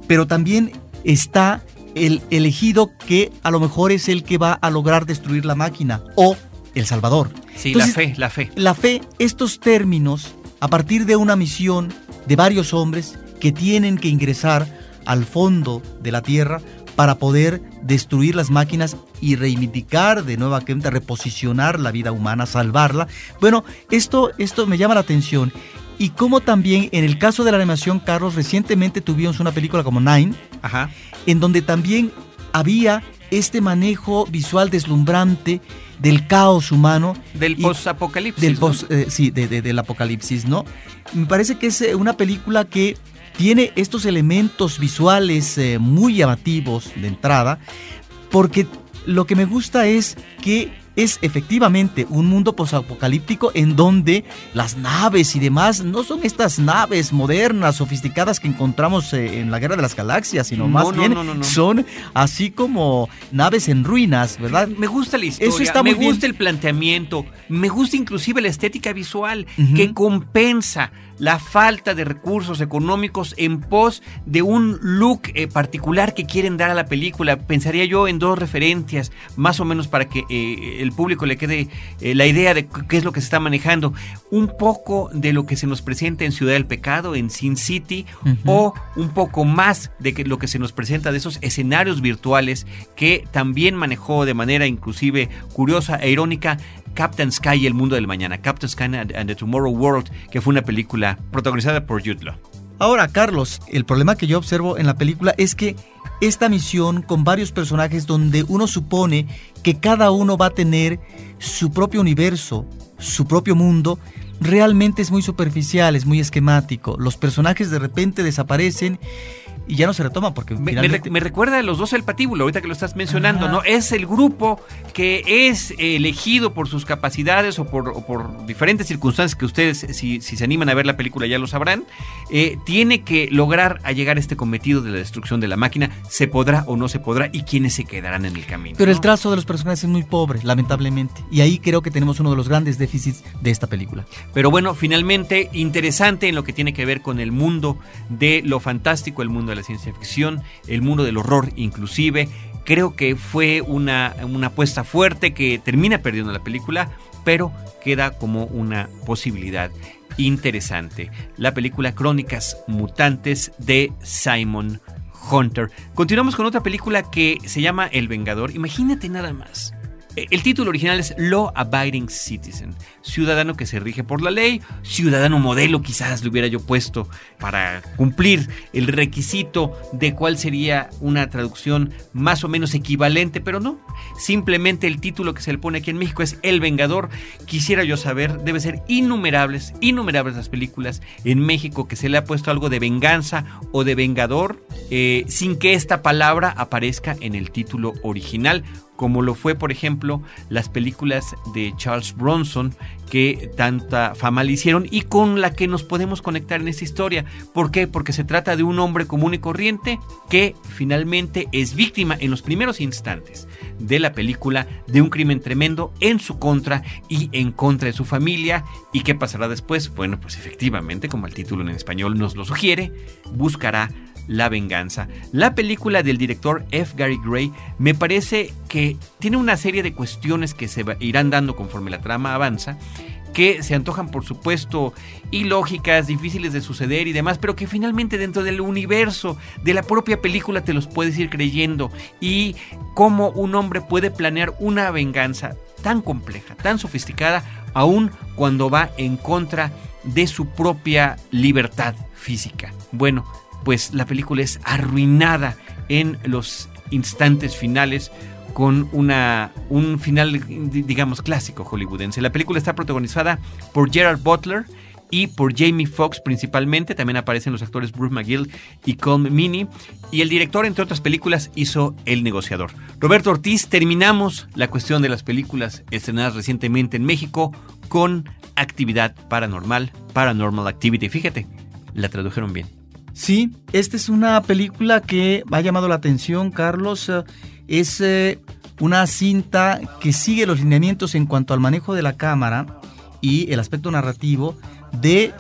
pero también está el elegido que a lo mejor es el que va a lograr destruir la máquina o el Salvador. Sí, la fe, la fe. La fe, estos términos, a partir de una misión de varios hombres que tienen que ingresar al fondo de la tierra para poder destruir las máquinas y reivindicar de nueva cuenta, reposicionar la vida humana, salvarla. Bueno, esto, esto me llama la atención. Y como también en el caso de la animación, Carlos, recientemente tuvimos una película como Nine, Ajá. en donde también había este manejo visual deslumbrante del caos humano. Del post-apocalipsis. Del post, eh, sí, de, del apocalipsis, ¿no? Me parece que es eh, una película que tiene estos elementos visuales eh, muy llamativos de entrada, porque lo que me gusta es que es efectivamente un mundo posapocalíptico en donde las naves y demás no son estas naves modernas, sofisticadas que encontramos eh, en la Guerra de las Galaxias, sino más bien son así como naves en ruinas, ¿verdad? Me gusta la historia, Eso está me gusta el planteamiento, me gusta inclusive la estética visual que compensa la falta de recursos económicos en pos de un look eh, particular que quieren dar a la película. Pensaría yo en dos referencias, más o menos para que eh, el público le quede eh, la idea de qué es lo que se está manejando. Un poco de lo que se nos presenta en Ciudad del Pecado, en Sin City, o un poco más de que lo que se nos presenta de esos escenarios virtuales que también manejó de manera inclusive curiosa e irónica Captain Sky y el mundo del mañana, Captain Sky and, the Tomorrow World, que fue una película protagonizada por Jude. Ahora, Carlos, el problema que yo observo en la película es que esta misión con varios personajes donde uno supone que cada uno va a tener su propio universo, su propio mundo, realmente es muy superficial, es muy esquemático. Los personajes de repente desaparecen y ya no se retoma porque me, me, recuerda a los dos el patíbulo ahorita que lo estás mencionando no es el grupo que es elegido por sus capacidades o por, por diferentes circunstancias que ustedes si, si, se animan a ver la película ya lo sabrán eh, tiene que lograr a llegar a este cometido de la destrucción de la máquina. Se podrá o no se podrá y quiénes se quedarán en el camino pero el trazo de los personajes es muy pobre lamentablemente y ahí creo que tenemos uno de los grandes déficits de esta película. Pero bueno finalmente interesante en lo que tiene que ver con el mundo de lo fantástico el mundo de la ciencia ficción, el mundo del horror inclusive. Creo que fue una, una apuesta fuerte que termina perdiendo la película, pero queda como una posibilidad interesante. La película Crónicas Mutantes de Simon Hunter. Continuamos con otra película que se llama El Vengador. Imagínate nada más. El título original es Law Abiding Citizen, ciudadano que se rige por la ley, ciudadano modelo quizás le hubiera yo puesto para cumplir el requisito de cuál sería una traducción más o menos equivalente, pero no, simplemente el título que se le pone aquí en México es El Vengador. Quisiera yo saber, debe ser innumerables, innumerables las películas en México que se le ha puesto algo de venganza o de vengador eh, sin que esta palabra aparezca en el título original como lo fue, por ejemplo, las películas de Charles Bronson, que tanta fama le hicieron y con la que nos podemos conectar en esta historia. ¿Por qué? Porque se trata de un hombre común y corriente que finalmente es víctima en los primeros instantes de la película de un crimen tremendo en su contra y en contra de su familia. ¿Y qué pasará después? Bueno, pues efectivamente, como el título en español nos lo sugiere, buscará la venganza. La película del director F. Gary Gray me parece que tiene una serie de cuestiones que se irán dando conforme la trama avanza que se antojan por supuesto ilógicas, difíciles de suceder y demás, pero que finalmente dentro del universo de la propia película te los puedes ir creyendo y cómo un hombre puede planear una venganza tan compleja, tan sofisticada, aun cuando va en contra de su propia libertad física. Bueno, pues la película es arruinada en los instantes finales con una, un final, digamos, clásico hollywoodense. La película está protagonizada por Gerard Butler y por Jamie Foxx principalmente. También aparecen los actores Bruce McGill y Colm Meaney. Y el director, entre otras películas, hizo El negociador. Roberto Ortiz, terminamos la cuestión de las películas estrenadas recientemente en México con Actividad Paranormal, Paranormal Activity. Fíjate, la tradujeron bien. Sí, esta es una película que ha llamado la atención, Carlos. Eh, es eh, una cinta que sigue los lineamientos en cuanto al manejo de la cámara y el aspecto narrativo de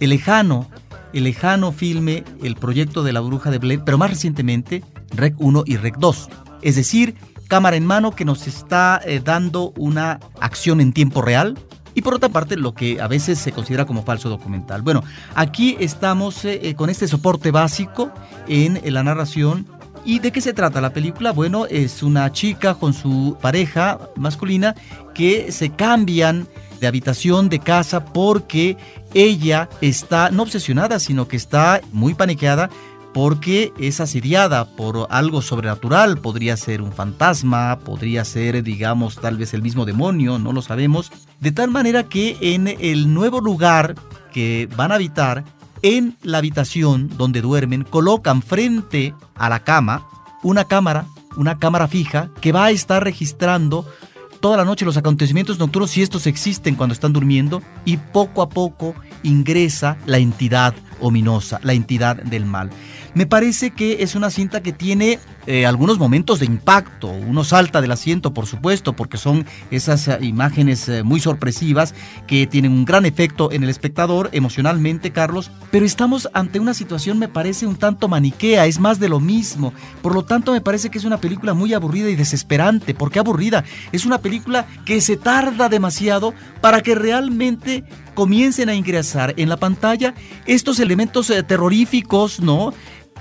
el lejano, el lejano filme, el proyecto de la bruja de Blair, pero más recientemente Rec 1 y Rec 2. Es decir, cámara en mano que nos está eh, dando una acción en tiempo real, y por otra parte lo que a veces se considera como falso documental. Bueno, aquí estamos eh, eh, con este soporte básico en, la narración ¿Y de qué se trata la película? Bueno, es una chica con su pareja masculina que se cambian de habitación de casa porque ella está no obsesionada, sino que está muy paniqueada porque es asediada por algo sobrenatural, podría ser un fantasma, podría ser, digamos, tal vez el mismo demonio, no lo sabemos, de tal manera que en el nuevo lugar que van a habitar, en la habitación donde duermen, colocan frente a la cama una cámara, una cámara fija, que va a estar registrando toda la noche los acontecimientos nocturnos si estos existen cuando están durmiendo y poco a poco ingresa la entidad ominosa, la entidad del mal. Me parece que es una cinta que tiene eh, algunos momentos de impacto. Uno salta del asiento, por supuesto, porque son esas eh, imágenes eh, muy sorpresivas que tienen un gran efecto en el espectador emocionalmente, Carlos. Pero estamos ante una situación, me parece, un tanto maniquea, es más de lo mismo. Por lo tanto, me parece que es una película muy aburrida y desesperante. ¿Por qué aburrida? Es una película que se tarda demasiado para que realmente comiencen a ingresar en la pantalla estos elementos terroríficos, ¿no?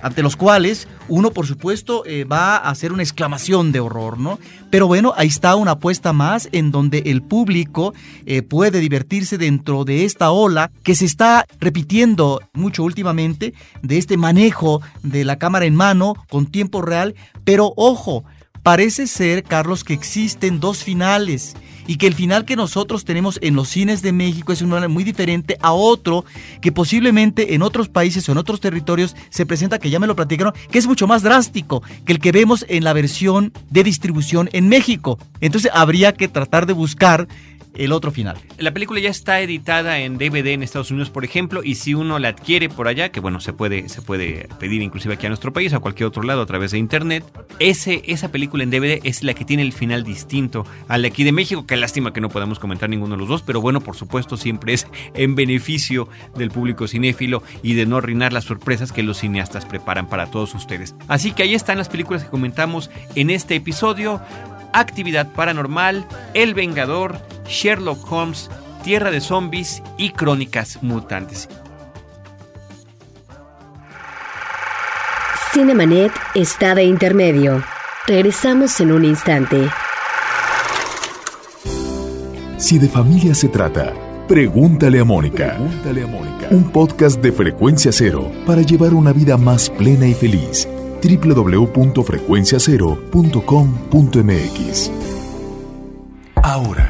Ante los cuales uno, por supuesto, eh, va a hacer una exclamación de horror, ¿no? Pero bueno, ahí está una apuesta más en donde el público eh, puede divertirse dentro de esta ola que se está repitiendo mucho últimamente de este manejo de la cámara en mano con tiempo real, pero ojo, parece ser, Carlos, que existen dos finales y que el final que nosotros tenemos en los cines de México es un final muy diferente a otro que posiblemente en otros países o en otros territorios se presenta, que ya me lo platicaron, que es mucho más drástico que el que vemos en la versión de distribución en México. Entonces habría que tratar de buscar el otro final. La película ya está editada en DVD en Estados Unidos, por ejemplo, y si uno la adquiere por allá, que bueno, se puede, se puede pedir inclusive aquí a nuestro país, a cualquier otro lado a través de internet, ese, esa película en DVD es la que tiene el final distinto al de aquí de México. Qué lástima que no podamos comentar ninguno de los dos, pero bueno, por supuesto, siempre es en beneficio del público cinéfilo y de no arruinar las sorpresas que los cineastas preparan para todos ustedes. Así que ahí están las películas que comentamos en este episodio. Actividad Paranormal, El Vengador, Sherlock Holmes, Tierra de Zombies y Crónicas Mutantes. Cinemanet está de intermedio. Regresamos en un instante. Si de familia se trata, pregúntale a Mónica. Pregúntale a Mónica. Un podcast de frecuencia cero para llevar una vida más plena y feliz. www.frecuenciacero.com.mx Ahora,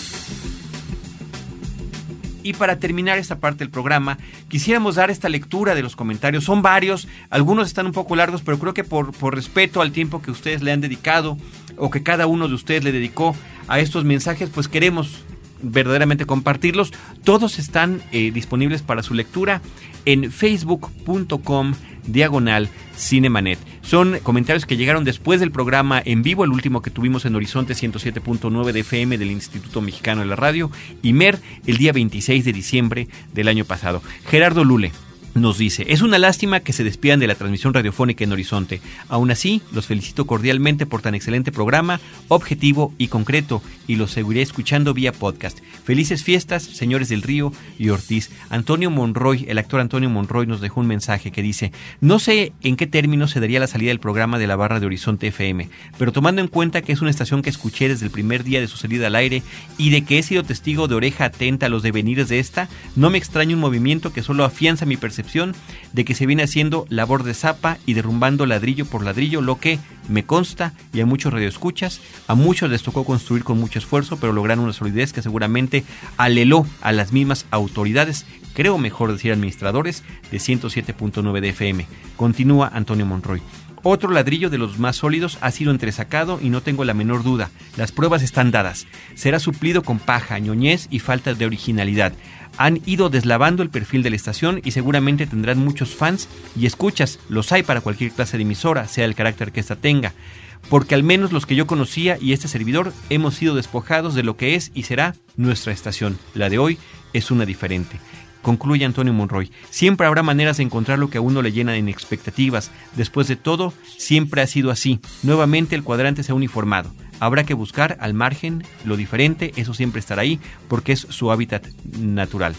Y para terminar esta parte del programa, quisiéramos dar esta lectura de los comentarios. Son varios, algunos están un poco largos, pero creo que por, por respeto al tiempo que ustedes le han dedicado o que cada uno de ustedes le dedicó a estos mensajes, pues queremos verdaderamente compartirlos. Todos están eh, disponibles para su lectura en facebook.com diagonal Cinemanet. Son comentarios que llegaron después del programa en vivo, el último que tuvimos en Horizonte 107.9 de FM del Instituto Mexicano de la Radio, y MER el día 26 de diciembre del año pasado. Gerardo Lule nos dice, es una lástima que se despidan de la transmisión radiofónica en Horizonte. Aún así, los felicito cordialmente por tan excelente programa, objetivo y concreto, y los seguiré escuchando vía podcast. Felices fiestas, señores del Río y Ortiz. Antonio Monroy, el actor Antonio Monroy, nos dejó un mensaje que dice, no sé en qué términos se daría la salida del programa de la barra de Horizonte FM, pero tomando en cuenta que es una estación que escuché desde el primer día de su salida al aire y de que he sido testigo de oreja atenta a los devenires de esta, no me extraña un movimiento que solo afianza mi percepción de que se viene haciendo labor de zapa y derrumbando ladrillo por ladrillo, lo que me consta y a muchos radioescuchas, a muchos les tocó construir con mucho esfuerzo, pero lograron una solidez que seguramente aleló a las mismas autoridades, creo mejor decir administradores, de 107.9 de FM. Continúa Antonio Monroy. Otro ladrillo de los más sólidos ha sido entresacado y no tengo la menor duda. Las pruebas están dadas. Será suplido con paja, ñoñez y falta de originalidad han ido deslavando el perfil de la estación y seguramente tendrán muchos fans y escuchas, los hay para cualquier clase de emisora, sea el carácter que ésta tenga, porque al menos los que yo conocía y este servidor hemos sido despojados de lo que es y será nuestra estación. La de hoy es una diferente. Concluye Antonio Monroy. Siempre habrá maneras de encontrar lo que a uno le llena en expectativas. Después de todo, siempre ha sido así. Nuevamente el cuadrante se ha uniformado. Habrá que buscar al margen lo diferente, eso siempre estará ahí, porque es su hábitat natural.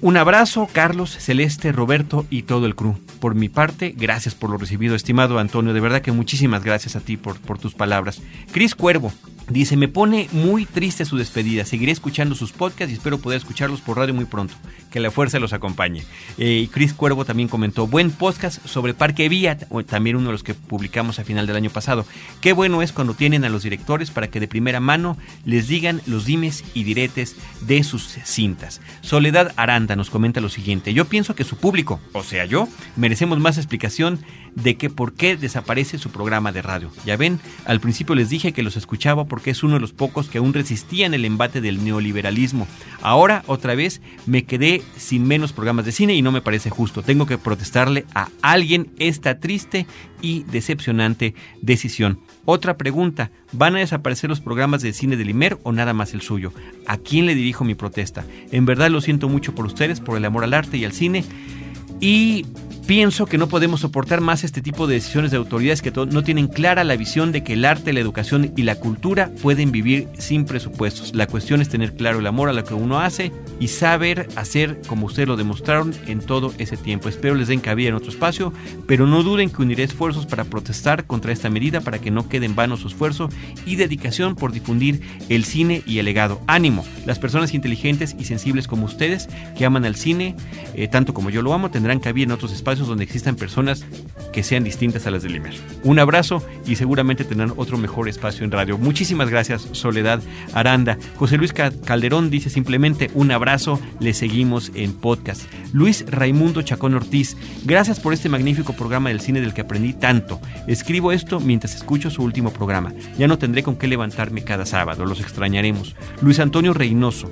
Un abrazo, Carlos, Celeste, Roberto y todo el crew. Por mi parte, gracias por lo recibido, estimado Antonio. De verdad que muchísimas gracias a ti por, por tus palabras. Cris Cuervo, Dice, me pone muy triste su despedida. Seguiré escuchando sus podcasts y espero poder escucharlos por radio muy pronto. Que la fuerza los acompañe. Eh, y Chris Cuervo también comentó, buen podcast sobre Parque Vía, también uno de los que publicamos a final del año pasado. Qué bueno es cuando tienen a los directores para que de primera mano les digan los dimes y diretes de sus cintas. Soledad Aranda nos comenta lo siguiente, yo pienso que su público, o sea yo, merecemos más explicación de que por qué desaparece su programa de radio. Ya ven, al principio les dije que los escuchaba porque es uno de los pocos que aún resistían el embate del neoliberalismo. Ahora, otra vez, me quedé sin menos programas de cine y no me parece justo. Tengo que protestarle a alguien esta triste y decepcionante decisión. Otra pregunta, ¿van a desaparecer los programas de cine del IMER o nada más el suyo? ¿A quién le dirijo mi protesta? En verdad lo siento mucho por ustedes, por el amor al arte y al cine. Y Pienso que no podemos soportar más este tipo de decisiones de autoridades que no tienen clara la visión de que el arte, la educación y la cultura pueden vivir sin presupuestos. La cuestión es tener claro el amor a lo que uno hace y saber hacer como ustedes lo demostraron en todo ese tiempo. Espero les den cabida en otro espacio, pero no duden que uniré esfuerzos para protestar contra esta medida para que no quede en vano su esfuerzo y dedicación por difundir el cine y el legado. Ánimo, las personas inteligentes y sensibles como ustedes que aman al cine, eh, tanto como yo lo amo, tendrán cabida en otros espacios donde existan personas que sean distintas a las del IMER. Un abrazo y seguramente tendrán otro mejor espacio en radio. Muchísimas gracias, Soledad Aranda. José Luis Calderón dice simplemente un abrazo, le seguimos en podcast. Luis Raimundo Chacón Ortiz, gracias por este magnífico programa del cine del que aprendí tanto. Escribo esto mientras escucho su último programa. Ya no tendré con qué levantarme cada sábado, los extrañaremos. Luis Antonio Reynoso,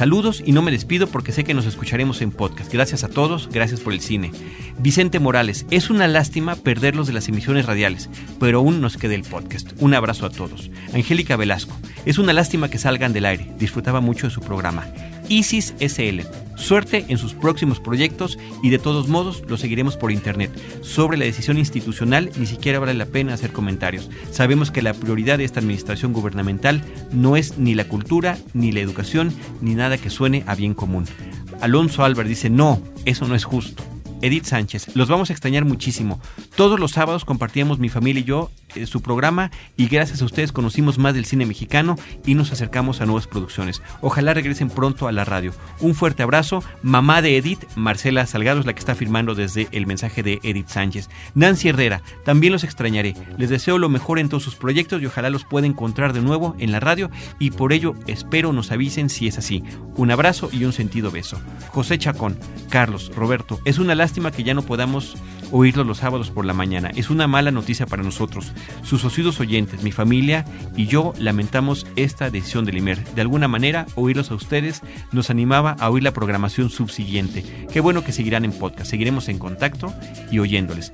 Saludos y no me despido porque sé que nos escucharemos en podcast. Gracias a todos, gracias por el cine. Vicente Morales, es una lástima perderlos de las emisiones radiales, pero aún nos queda el podcast. Un abrazo a todos. Angélica Velasco, es una lástima que salgan del aire. Disfrutaba mucho de su programa. Isis SL. Suerte en sus próximos proyectos y de todos modos lo seguiremos por internet. Sobre la decisión institucional ni siquiera vale la pena hacer comentarios. Sabemos que la prioridad de esta administración gubernamental no es ni la cultura, ni la educación, ni nada que suene a bien común. Alonso Álvarez dice, no, eso no es justo. Edith Sánchez, los vamos a extrañar muchísimo. Todos los sábados compartíamos mi familia y yo eh, su programa y gracias a ustedes conocimos más del cine mexicano y nos acercamos a nuevas producciones. Ojalá regresen pronto a la radio. Un fuerte abrazo. Mamá de Edith, Marcela Salgado es la que está firmando desde el mensaje de Edith Sánchez. Nancy Herrera, también los extrañaré. Les deseo lo mejor en todos sus proyectos y ojalá los pueda encontrar de nuevo en la radio y por ello espero nos avisen si es así. Un abrazo y un sentido beso. José Chacón, Carlos, Roberto, es una lástima que ya no podamos oírlos los sábados por la mañana. Es una mala noticia para nosotros. Sus osidos oyentes, mi familia y yo lamentamos esta decisión del IMER. De alguna manera, oírlos a ustedes nos animaba a oír la programación subsiguiente. Qué bueno que seguirán en podcast. Seguiremos en contacto y oyéndoles.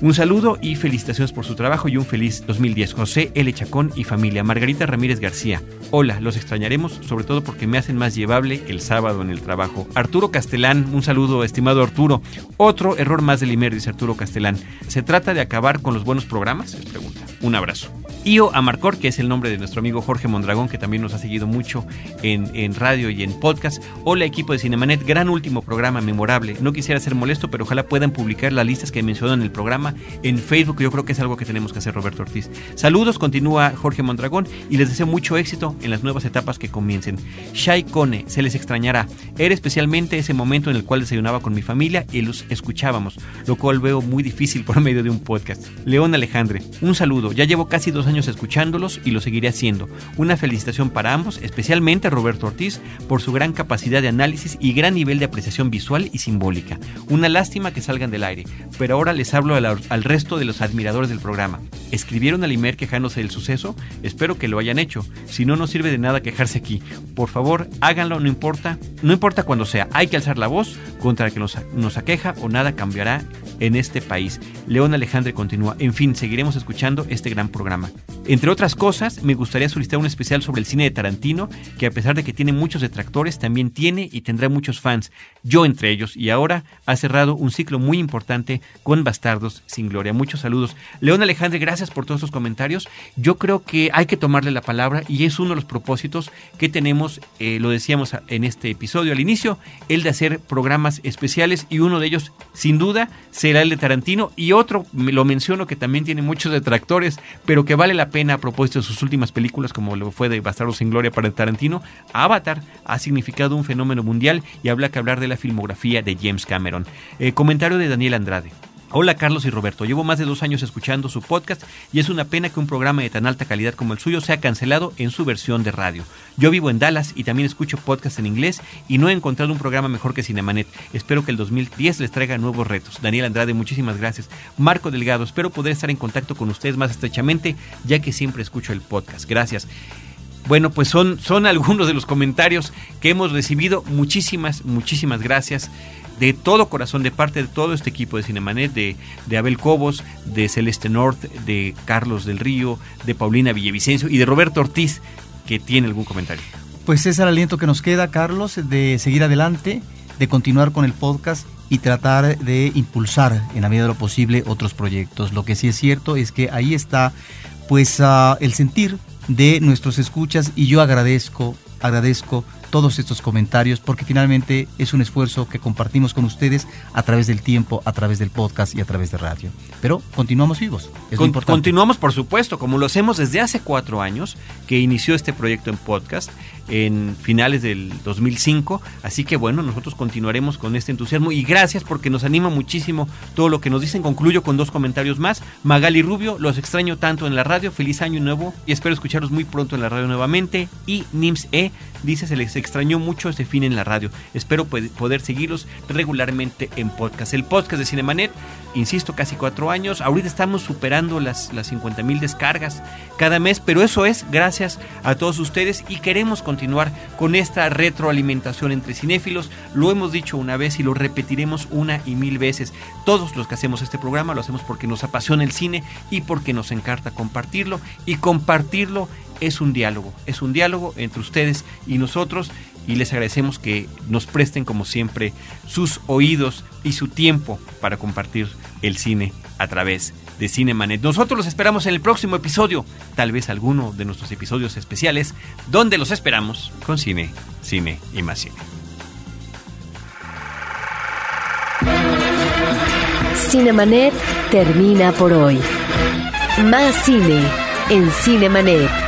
Un saludo y felicitaciones por su trabajo y un feliz 2010. José L. Chacón y familia. Margarita Ramírez García. Hola, los extrañaremos, sobre todo porque me hacen más llevable el sábado en el trabajo. Arturo Castelán, un saludo, estimado Arturo. Otro error más del IMER, dice Arturo Castelán. ¿Se trata de acabar con los buenos programas? Es pregunta. Un abrazo. Io Amarcor, que es el nombre de nuestro amigo Jorge Mondragón, que también nos ha seguido mucho en, en, radio y en podcast. Hola equipo de Cinemanet, gran último programa, memorable. No quisiera ser molesto, pero ojalá puedan publicar las listas que mencionan en el programa en Facebook. Yo creo que es algo que tenemos que hacer, Roberto Ortiz. Saludos, continúa Jorge Mondragón y les deseo mucho éxito en las nuevas etapas que comiencen. Shai Cone, se les extrañará. Era especialmente ese momento en el cual desayunaba con mi familia y los escuchábamos, lo cual veo muy difícil por medio de un podcast. León Alejandre, un saludo. Ya llevo casi dos años escuchándolos y lo seguiré haciendo. Una felicitación para ambos, especialmente a Roberto Ortiz, por su gran capacidad de análisis y gran nivel de apreciación visual y simbólica. Una lástima que salgan del aire, pero ahora les hablo al, resto de los admiradores del programa. ¿Escribieron al Imer quejándose del suceso? Espero que lo hayan hecho. Si no, no sirve de nada quejarse aquí. Por favor, háganlo, no importa. No importa cuando sea. Hay que alzar la voz contra el que nos, nos aqueja o nada cambiará en este país. León Alejandre continúa. En fin, seguiremos escuchando este gran programa. Entre otras cosas, me gustaría solicitar un especial sobre el cine de Tarantino, que a pesar de que tiene muchos detractores, también tiene y tendrá muchos fans, yo entre ellos, y ahora ha cerrado un ciclo muy importante con Bastardos sin Gloria. Muchos saludos. León Alejandre, gracias por todos estos comentarios. Yo creo que hay que tomarle la palabra y es uno de los propósitos que tenemos, eh, lo decíamos en este episodio al inicio, el de hacer programas especiales y uno de ellos, sin duda, será el de Tarantino y otro, lo menciono, que también tiene muchos detractores, pero que vale la pena a propósito de sus últimas películas, como lo fue de Bastardos sin Gloria para Tarantino, Avatar ha significado un fenómeno mundial y habla que hablar de la filmografía de James Cameron. Eh, comentario de Daniel Andrade. Hola Carlos y Roberto, llevo más de dos años escuchando su podcast y es una pena que un programa de tan alta calidad como el suyo sea cancelado en su versión de radio. Yo vivo en Dallas y también escucho podcasts en inglés y no he encontrado un programa mejor que Cinemanet. Espero que el 2010 les traiga nuevos retos. Daniel Andrade, muchísimas gracias. Marco Delgado, espero poder estar en contacto con ustedes más estrechamente ya que siempre escucho el podcast. Gracias. Bueno, pues son, son algunos de los comentarios que hemos recibido. Muchísimas, muchísimas gracias de todo corazón, de parte de todo este equipo de Cinemanet, de, de Abel Cobos, de Celeste North, de Carlos del Río, de Paulina Villavicencio y de Roberto Ortiz, que tiene algún comentario. Pues es el aliento que nos queda, Carlos, de seguir adelante, de continuar con el podcast y tratar de impulsar en la medida de lo posible otros proyectos. Lo que sí es cierto es que ahí está pues uh, el sentir de nuestros escuchas y yo agradezco, agradezco todos estos comentarios porque finalmente es un esfuerzo que compartimos con ustedes a través del tiempo, a través del podcast y a través de radio. Pero continuamos vivos. Es Con, continuamos, por supuesto, como lo hacemos desde hace cuatro años que inició este proyecto en podcast en finales del 2005. Así que bueno, nosotros continuaremos con este entusiasmo y gracias porque nos anima muchísimo todo lo que nos dicen. Concluyo con dos comentarios más. Magali Rubio, los extraño tanto en la radio. Feliz año nuevo y espero escucharlos muy pronto en la radio nuevamente. Y Nims E dice se les extrañó mucho este fin en la radio. Espero poder seguirlos regularmente en podcast. El podcast de Cinemanet, insisto, casi cuatro años. Ahorita estamos superando las, las 50 mil descargas cada mes, pero eso es gracias a todos ustedes y queremos continuar con esta retroalimentación entre cinéfilos. Lo hemos dicho una vez y lo repetiremos una y mil veces. Todos los que hacemos este programa lo hacemos porque nos apasiona el cine y porque nos encanta compartirlo y compartirlo es un diálogo, es un diálogo entre ustedes y nosotros y les agradecemos que nos presten como siempre sus oídos y su tiempo para compartir el cine a través de Cinemanet. Nosotros los esperamos en el próximo episodio, tal vez alguno de nuestros episodios especiales, donde los esperamos con cine, cine y más cine. Cinemanet termina por hoy. Más cine en Cinemanet.